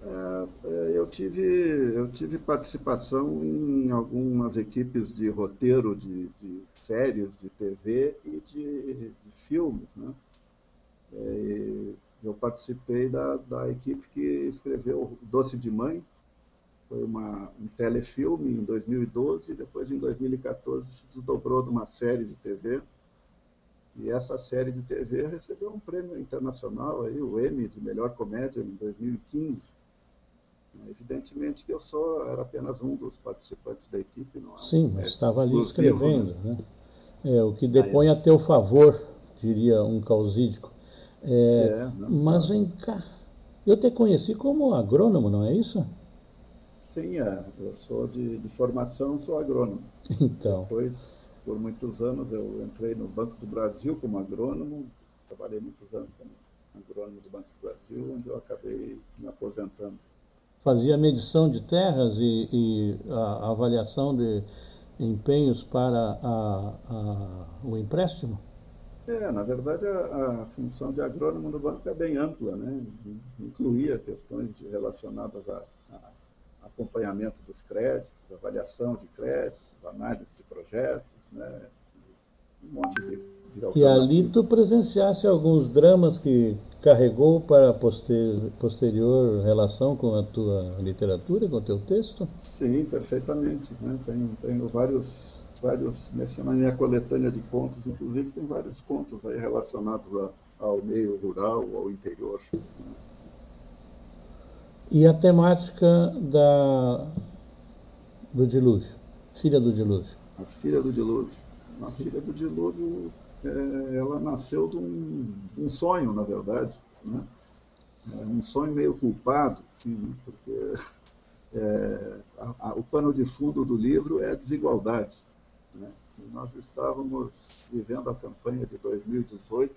É, é, eu, tive, eu tive participação em algumas equipes de roteiro de, de séries de TV e de, de filmes. Né? É, eu participei da, da equipe que escreveu Doce de Mãe, foi uma, um telefilme em 2012, e depois em 2014 se desdobrou de uma série de TV. E essa série de TV recebeu um prêmio internacional, aí, o Emmy de melhor comédia em 2015. Evidentemente que eu só era apenas um dos participantes da equipe. Não Sim, mas estava ali escrevendo. Né? né? É, o que depõe mas... a teu favor, diria um causídico. É, é, não, mas vem cá, eu te conheci como agrônomo, não é isso? Sim, é. eu sou de, de formação, sou agrônomo. Então. Depois, por muitos anos, eu entrei no Banco do Brasil como agrônomo, trabalhei muitos anos como agrônomo do Banco do Brasil, onde eu acabei me aposentando fazia medição de terras e, e a, a avaliação de empenhos para a, a, o empréstimo? É, na verdade a, a, função de agrônomo no banco é bem ampla, né? Incluía questões de, relacionadas a, a, acompanhamento dos créditos, avaliação de créditos, análise de projetos, né? Um monte de, de E ali tu presenciasse alguns dramas que carregou para poster, posterior relação com a tua literatura, com o teu texto? Sim, perfeitamente. Né? Tenho, tenho vários, vários, nessa minha coletânea de contos, inclusive, tem vários contos aí relacionados a, ao meio rural, ao interior. Né? E a temática da, do dilúvio, filha do dilúvio? A filha do dilúvio. A filha do dilúvio é, ela nasceu de um, um, sonho, na verdade. Né? É um sonho meio culpado, assim, né? porque é, a, a, o pano de fundo do livro é a desigualdade. Né? nós estávamos vivendo a campanha de 2018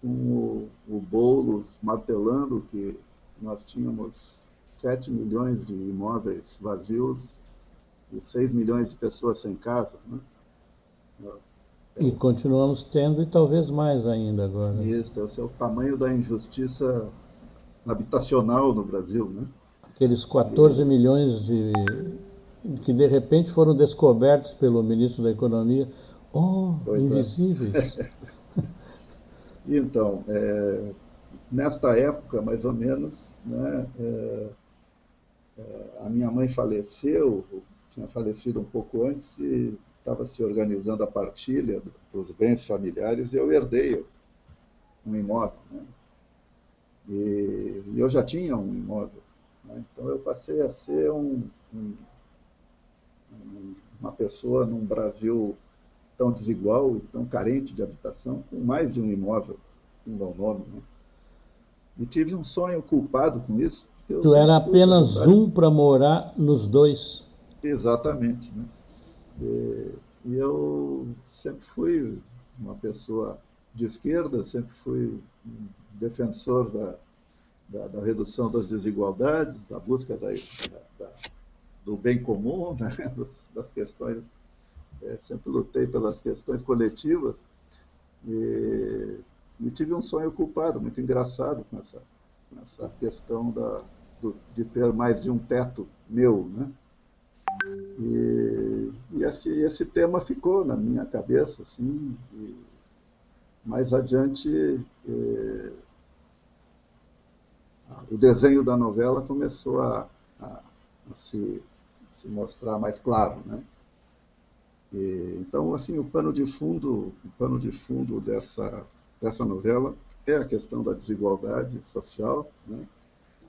com o, o Boulos martelando que nós tínhamos 7 milhões de imóveis vazios e 6 milhões de pessoas sem casa. Né? E continuamos tendo, e talvez mais ainda agora. Isso, esse é o tamanho da injustiça habitacional no Brasil, né? Aqueles 14 e... milhões de que de repente foram descobertos pelo ministro da Economia, oh, pois é. invisíveis. É. então, é, nesta época, mais ou menos, né, é, é a minha mãe faleceu, tinha falecido um pouco antes, e estava se organizando a partilha dos bens familiares e eu herdei um imóvel. Né? E, e, eu já tinha um imóvel. Né? Então eu passei a ser um, um, uma pessoa num Brasil tão desigual e tão carente de habitação, com mais de um imóvel em meu nome. Né? E tive um sonho culpado com isso. Tu era apenas um para morar nos dois. Exatamente. Né? E, e sempre fui uma pessoa de esquerda, sempre fui um defensor da, da, da redução das desigualdades, da busca da, da, do bem comum, né? das questões, é, sempre lutei pelas questões coletivas e, e, tive um sonho culpado, muito engraçado com essa, com essa questão da, do, de ter mais de um teto meu, né? E, e esse, esse tema ficou na minha cabeça, assim, e mais adiante eh, o desenho da novela começou a, a, a se, se, mostrar mais claro, né? E, então, assim, o pano de fundo, o pano de fundo dessa dessa novela é a questão da desigualdade social, né?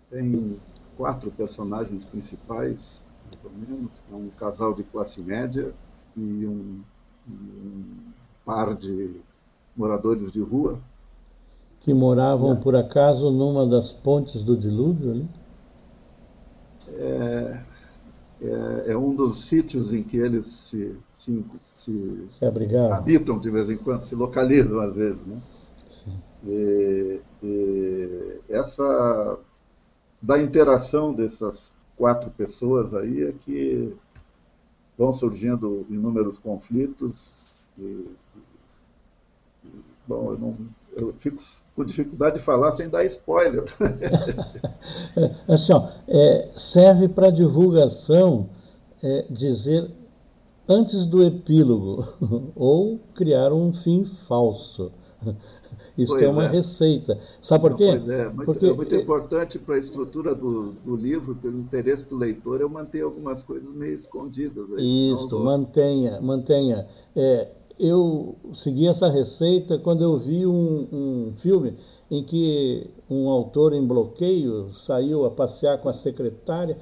Tem quatro personagens principais, mais ou menos, é um casal de classe média e um, um par de moradores de rua. Que moravam, é. por acaso, numa das pontes do dilúvio ali? É, é, é, um dos sítios em que eles se, se, se, se habitam de vez em quando, se localizam às vezes. Né? E, e essa da interação dessas quatro pessoas aí é que vão surgindo inúmeros conflitos. E, bom, eu, não, eu fico com dificuldade de falar sem dar spoiler. assim, ó, é, serve para divulgação é, dizer antes do epílogo ou criar um fim falso. Isso pois é uma é. receita. Sabe por quê? Pois é, muito, Porque... é muito importante para a estrutura do, do, livro, pelo interesse do leitor, eu manter algumas coisas meio escondidas. Isso, mantenha, mantenha. É, eu segui essa receita quando eu vi um, um filme em que um autor em bloqueio saiu a passear com a secretária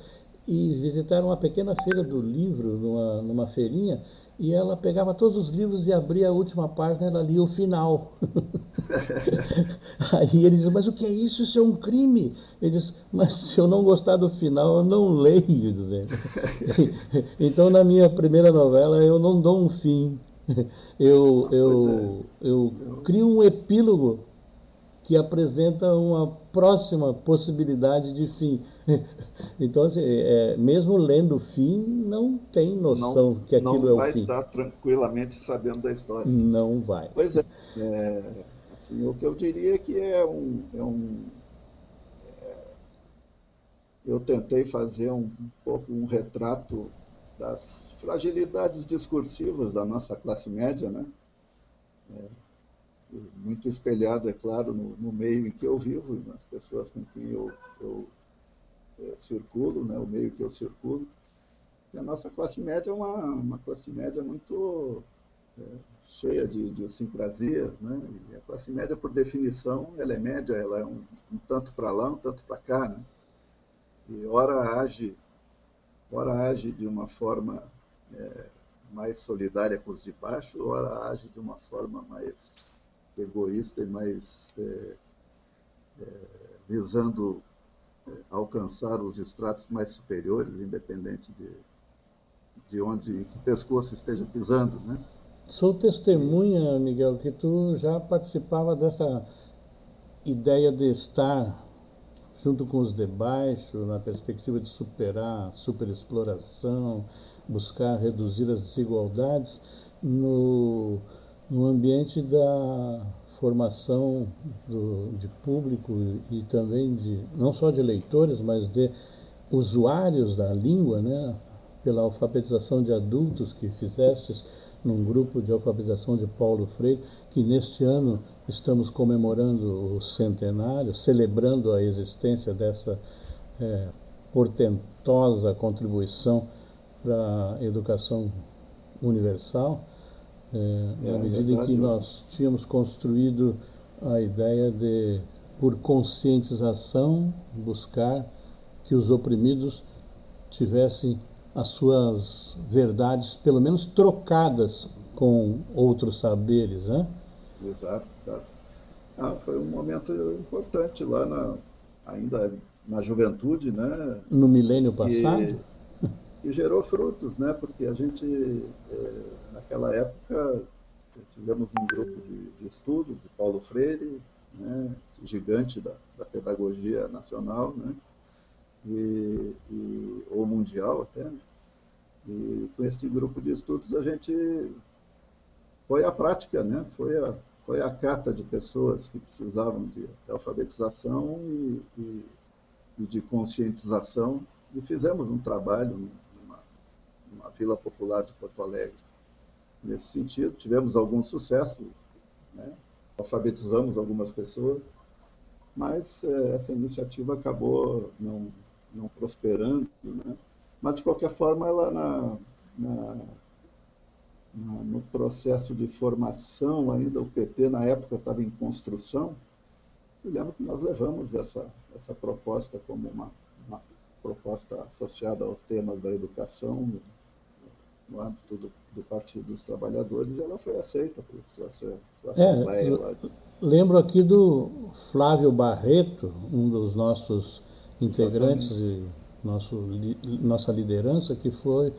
e visitaram uma pequena feira do livro, numa, numa feirinha, e ela pegava todos os livros e abria a última página, ela lia o final. Aí ele diz, mas o que é isso? Isso é um crime. Ele diz, mas se eu não gostar do final, eu não leio. Então, na minha primeira novela, eu não dou um fim. Eu, eu, é. eu crio um epílogo que apresenta uma próxima possibilidade de fim. Então, assim, é, mesmo lendo o fim, não tem noção não, que aquilo é o fim. Não vai estar tranquilamente sabendo da história. Não vai. Pois é. é assim, o que eu diria é que é um... É um é, eu tentei fazer um, um pouco um retrato das fragilidades discursivas da nossa classe média, né? É, muito espelhado, é claro, no, no, meio em que eu vivo, nas pessoas com quem eu, eu é, circulo, né, o meio que eu circulo. E a nossa classe média é uma, uma classe média muito é, cheia de idiosincrasias, né? E a classe média, por definição, ela é média, ela é um, um tanto para lá, um tanto para cá, né? E ora age, ora age de uma forma é, mais solidária com os de baixo, ora age de uma forma mais egoísta e mais é, é, visando é, alcançar os estratos mais superiores, independente de, de onde, que pescoço esteja pisando, né? Sou testemunha, Miguel, que tu já participava dessa ideia de estar junto com os de baixo, na perspectiva de superar a superexploração, buscar reduzir as desigualdades no no ambiente da formação do, de público e também de não só de leitores, mas de usuários da língua, né? pela alfabetização de adultos que fizestes num grupo de alfabetização de Paulo Freire, que neste ano estamos comemorando o centenário, celebrando a existência dessa é, portentosa contribuição para a educação universal. É, é, à medida em que nós tínhamos construído a ideia de, por conscientização, buscar que os oprimidos tivessem as suas verdades, pelo menos trocadas com outros saberes, né? Exato. Ah, foi um momento importante lá na, ainda na juventude, né? No milênio passado? e gerou frutos, né? Porque a gente, é, naquela época, tivemos um grupo de, de estudo de Paulo Freire, né, gigante da, da, pedagogia nacional, né, e, e, ou mundial até. Né, e com este grupo de estudos a gente foi a prática, né, foi a, foi a carta de pessoas que precisavam de, alfabetização e, e, e, de conscientização e fizemos um trabalho numa, numa vila popular de Porto Alegre nesse sentido. Tivemos algum sucesso, né? alfabetizamos algumas pessoas, mas é, essa iniciativa acabou não, não prosperando. Né? Mas, de qualquer forma, ela na, na, no processo de formação ainda, o PT na época estava em construção, eu lembro que nós levamos essa, essa proposta como uma, uma proposta associada aos temas da educação no âmbito do, do Partido dos Trabalhadores, ela foi aceita por sua, sua é, Assembleia. É, lembro aqui do Flávio Barreto, um dos nossos integrantes Exatamente. e nosso, nossa liderança, que foi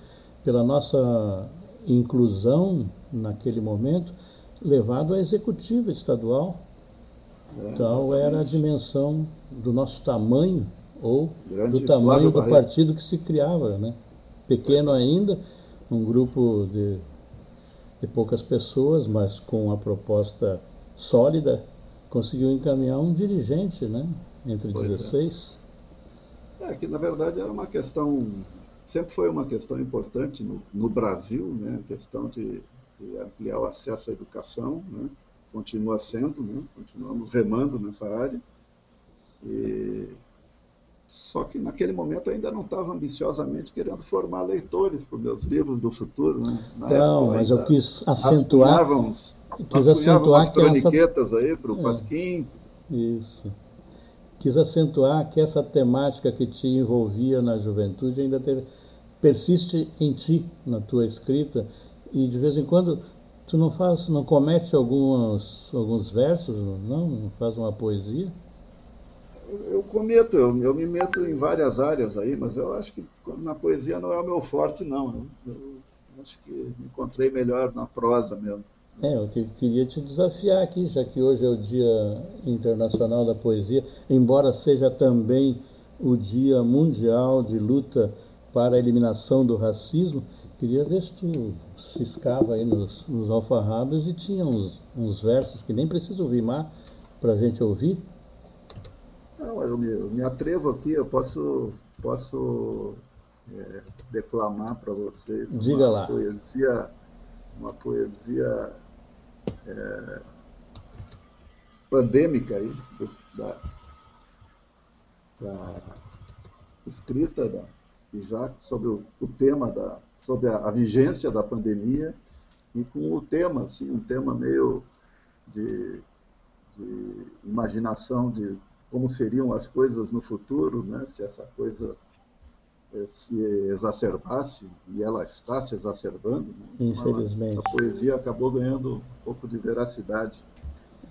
pela nossa inclusão naquele momento, levado à executiva estadual. É, então era a dimensão do nosso tamanho ou Grande do tamanho do partido que se criava, né? Pequeno ainda, um grupo de, de poucas pessoas, mas com uma proposta sólida, conseguiu encaminhar um dirigente, né? Entre pois 16. É. é, que na verdade era uma questão, sempre foi uma questão importante no, no Brasil, né? A questão de, de, ampliar o acesso à educação, né? Continua sendo, né? Continuamos remando nessa área. E só que naquele momento ainda não estava ambiciosamente querendo formar leitores para os meus livros do futuro. Né? não, mas eu quis acentuar. Quis acentuar as croniquetas essa... aí para o é, Pasquim. Isso. Quis acentuar que essa temática que te envolvia na juventude ainda teve, persiste em ti, na tua escrita, e de vez em quando tu não faz, não comete alguns, alguns versos, não? Não faz uma poesia? eu cometo, eu, eu, me meto em várias áreas aí, mas eu acho que na poesia não é o meu forte, não. Eu, eu acho que me encontrei melhor na prosa mesmo. É, eu queria te desafiar aqui, já que hoje é o Dia Internacional da Poesia, embora seja também o Dia Mundial de Luta para a Eliminação do Racismo, queria ver se tu ciscava aí nos, nos alfarrábios e tinha uns, uns versos que nem preciso rimar para a gente ouvir. Não, eu me, eu me atrevo aqui, eu posso, posso é, declamar para vocês Diga uma lá. poesia, uma poesia é, pandêmica aí, da, da escrita da Isaac sobre o, o tema da sobre a, a, vigência da pandemia e com o tema assim um tema meio de, de imaginação de como seriam as coisas no futuro, né, se essa coisa se exacerbasse, e ela está se exacerbando. Né? Infelizmente. A poesia acabou ganhando um pouco de veracidade.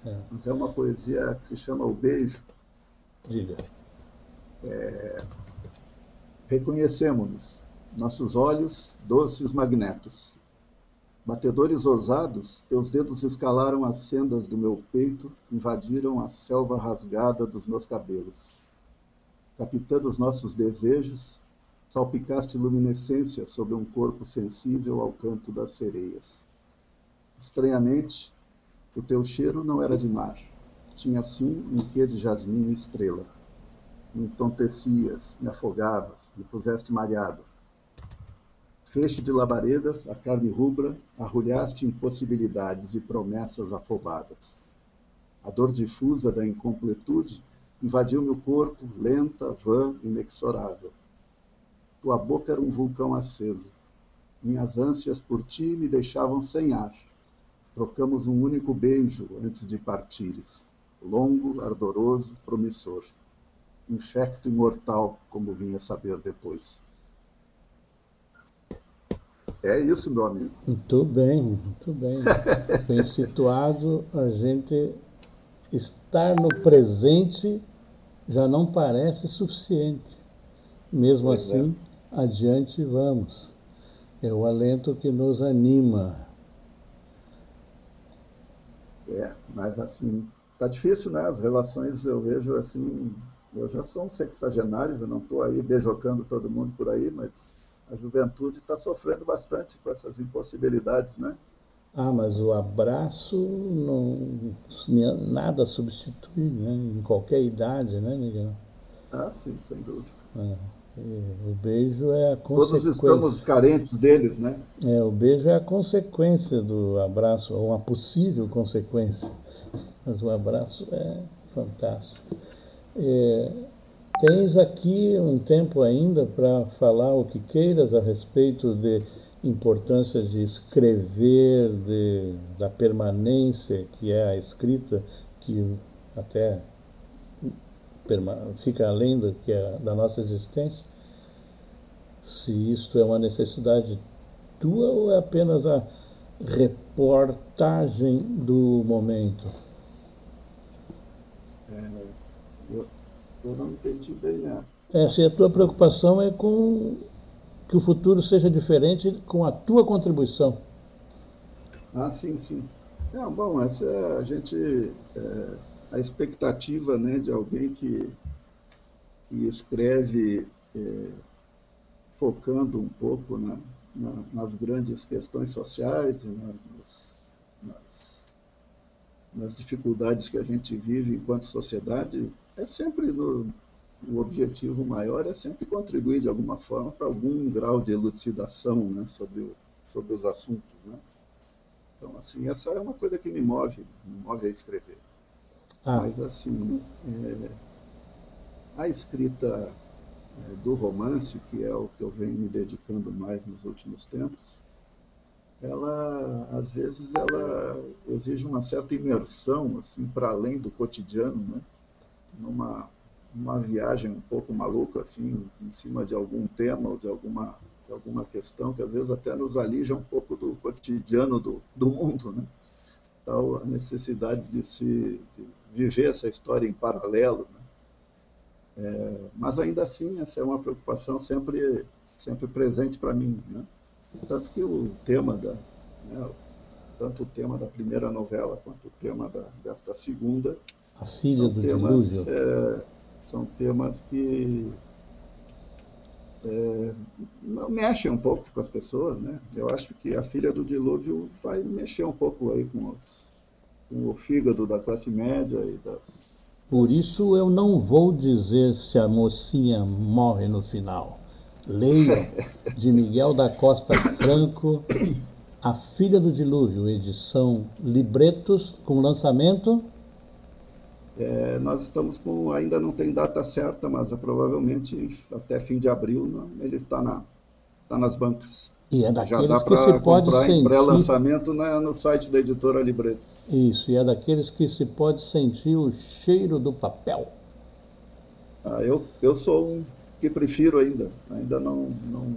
É. Mas é uma poesia que se chama O Beijo. Diga. É, Reconhecemos-nos, nossos olhos, doces magnetos, Batedores ousados, teus dedos escalaram as sendas do meu peito, invadiram a selva rasgada dos meus cabelos. Capitando os nossos desejos, salpicaste luminescência sobre um corpo sensível ao canto das sereias. Estranhamente, o teu cheiro não era de mar, tinha sim um quê de jasmim e estrela. Me entontecias, me afogavas, me puseste mareado Feixe de labaredas, a carne rubra, arrulhaste impossibilidades e promessas afobadas. A dor difusa da incompletude invadiu meu corpo, lenta, vã, inexorável. Tua boca era um vulcão aceso. Minhas ânsias por ti me deixavam sem ar. Trocamos um único beijo antes de partires. Longo, ardoroso, promissor. Infecto imortal, como vinha saber depois. É isso, meu amigo. Muito bem, muito bem. Bem situado, a gente estar no presente já não parece suficiente. Mesmo pois assim, é. Adiante vamos. É o alento que nos anima. É, mas assim, tá difícil, né? As relações eu vejo assim, eu já sou um sexagenário, eu não estou aí beijocando todo mundo por aí, mas a juventude está sofrendo bastante com essas impossibilidades, né? Ah, mas o abraço não nada substitui, né? Em qualquer idade, né, Miguel? Ah, sim, sem dúvida. É, o beijo é a consequência. Todos estamos carentes deles, né? É, o beijo é a consequência do abraço, ou uma possível consequência. Mas o abraço é fantástico. É, tens aqui um tempo ainda para falar o que queiras a respeito de importância de escrever, de, da permanência que é a escrita, que até fica além do que é da nossa existência? Se isto é uma necessidade tua ou é apenas a reportagem do momento? É, eu, eu não entendi bem, né? É, se a tua preocupação é com que o futuro seja diferente com a tua contribuição. Ah, sim, sim. É, bom, essa a gente é, a expectativa, né, de alguém que, que escreve é, focando um pouco na, na, nas grandes questões sociais, nas, nas, nas dificuldades que a gente vive enquanto sociedade, é sempre no, o objetivo maior é sempre contribuir de alguma forma para algum grau de elucidação né, sobre, o, sobre os assuntos. Né? Então, assim, essa é uma coisa que me move, me move a escrever. Ah. Mas, assim, é, a escrita é, do romance, que é o que eu venho me dedicando mais nos últimos tempos, ela, às vezes, ela exige uma certa imersão, assim, para além do cotidiano, né? numa uma viagem um pouco maluca, assim, em cima de algum tema ou de alguma, de alguma questão que às vezes até nos alija um pouco do cotidiano do, do mundo, né? Tal a necessidade de se de viver essa história em paralelo, né? É, mas ainda assim essa é uma preocupação sempre sempre presente para mim, né? Tanto que o tema da né, tanto o tema da primeira novela quanto o tema da, desta segunda a filha do temas, dilúvio é, são temas que é, mexem um pouco com as pessoas, né? Eu acho que a filha do dilúvio vai mexer um pouco aí com, os, com o fígado da classe média e das... Por isso eu não vou dizer se a mocinha morre no final. Leia de Miguel da Costa Franco, A Filha do Dilúvio, edição Libretos, com lançamento é, nós estamos com, ainda não tem data certa, mas é, provavelmente até fim de abril não, ele está na, tá nas bancas. E é daqueles Já dá que se pode comprar sentir... em pré-lançamento né, no site da editora Libretos. Isso, e é daqueles que se pode sentir o cheiro do papel. Ah, eu, eu sou um que prefiro ainda, ainda não, não,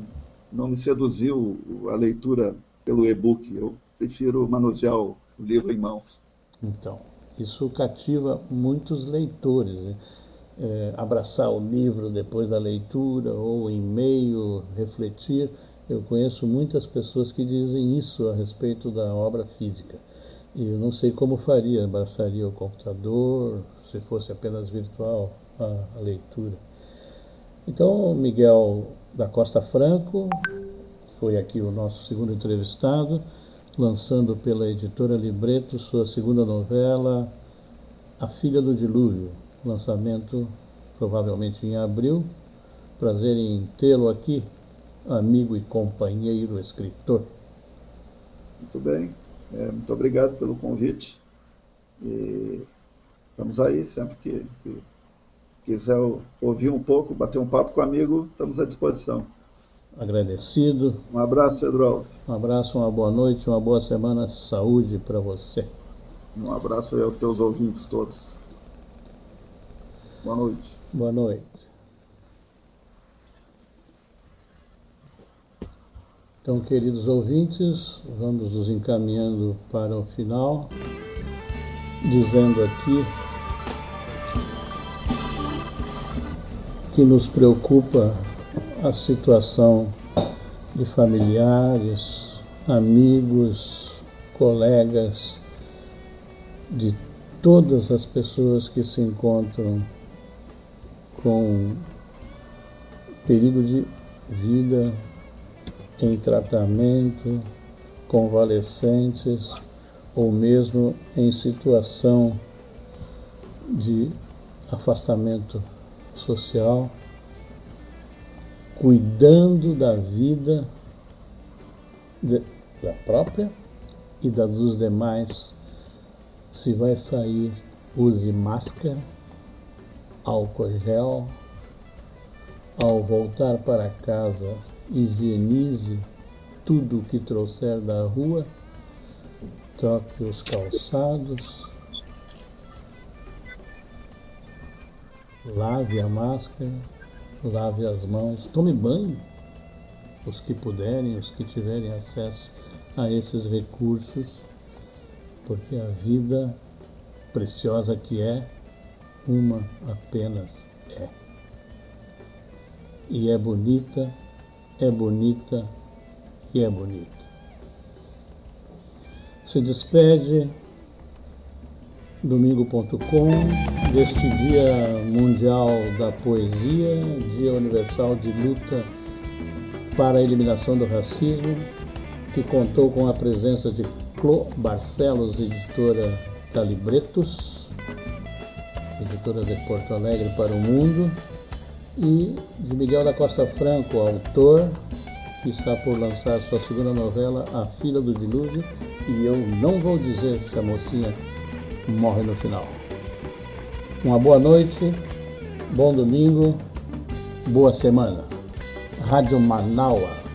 não me seduziu a leitura pelo e-book, eu prefiro manusear o livro em mãos. Então, isso cativa muitos leitores. Né? É, abraçar o livro depois da leitura ou em meio, refletir. Eu conheço muitas pessoas que dizem isso a respeito da obra física. E eu não sei como faria, abraçaria o computador, se fosse apenas virtual a, a leitura. Então, Miguel da Costa Franco foi aqui o nosso segundo entrevistado lançando pela editora Libreto sua segunda novela, A Filha do Dilúvio, lançamento provavelmente em abril. Prazer em tê-lo aqui, amigo e companheiro escritor. Muito bem, é, muito obrigado pelo convite. E estamos aí, sempre que, que quiser ouvir um pouco, bater um papo com o amigo, estamos à disposição agradecido. Um abraço, Pedro Um abraço, uma boa noite, uma boa semana, saúde para você. Um abraço aí aos teus ouvintes todos. Boa noite. Boa noite. Então, queridos ouvintes, vamos nos encaminhando para o final, dizendo aqui que nos preocupa a situação de familiares, amigos, colegas de todas as pessoas que se encontram com perigo de vida em tratamento, convalescentes ou mesmo em situação de afastamento social, cuidando da vida de, da própria e da dos demais. Se vai sair, use máscara, álcool gel. Ao voltar para casa, higienize tudo o que trouxer da rua, troque os calçados, lave a máscara, lave as mãos, tome banho, os que puderem, os que tiverem acesso a esses recursos, porque a vida preciosa que é, uma apenas é. E é bonita, é bonita e é bonita. Se despede domingo.com deste Dia Mundial da Poesia, Dia Universal de Luta para a Eliminação do Racismo, que contou com a presença de Clo Barcelos, editora da Libretos, editora de Porto Alegre para o Mundo, e de Miguel da Costa Franco, autor, que está por lançar sua segunda novela, A Filha do Dilúvio, e eu não vou dizer se a mocinha morre no final. Uma boa noite, bom domingo, boa semana. Rádio Manaus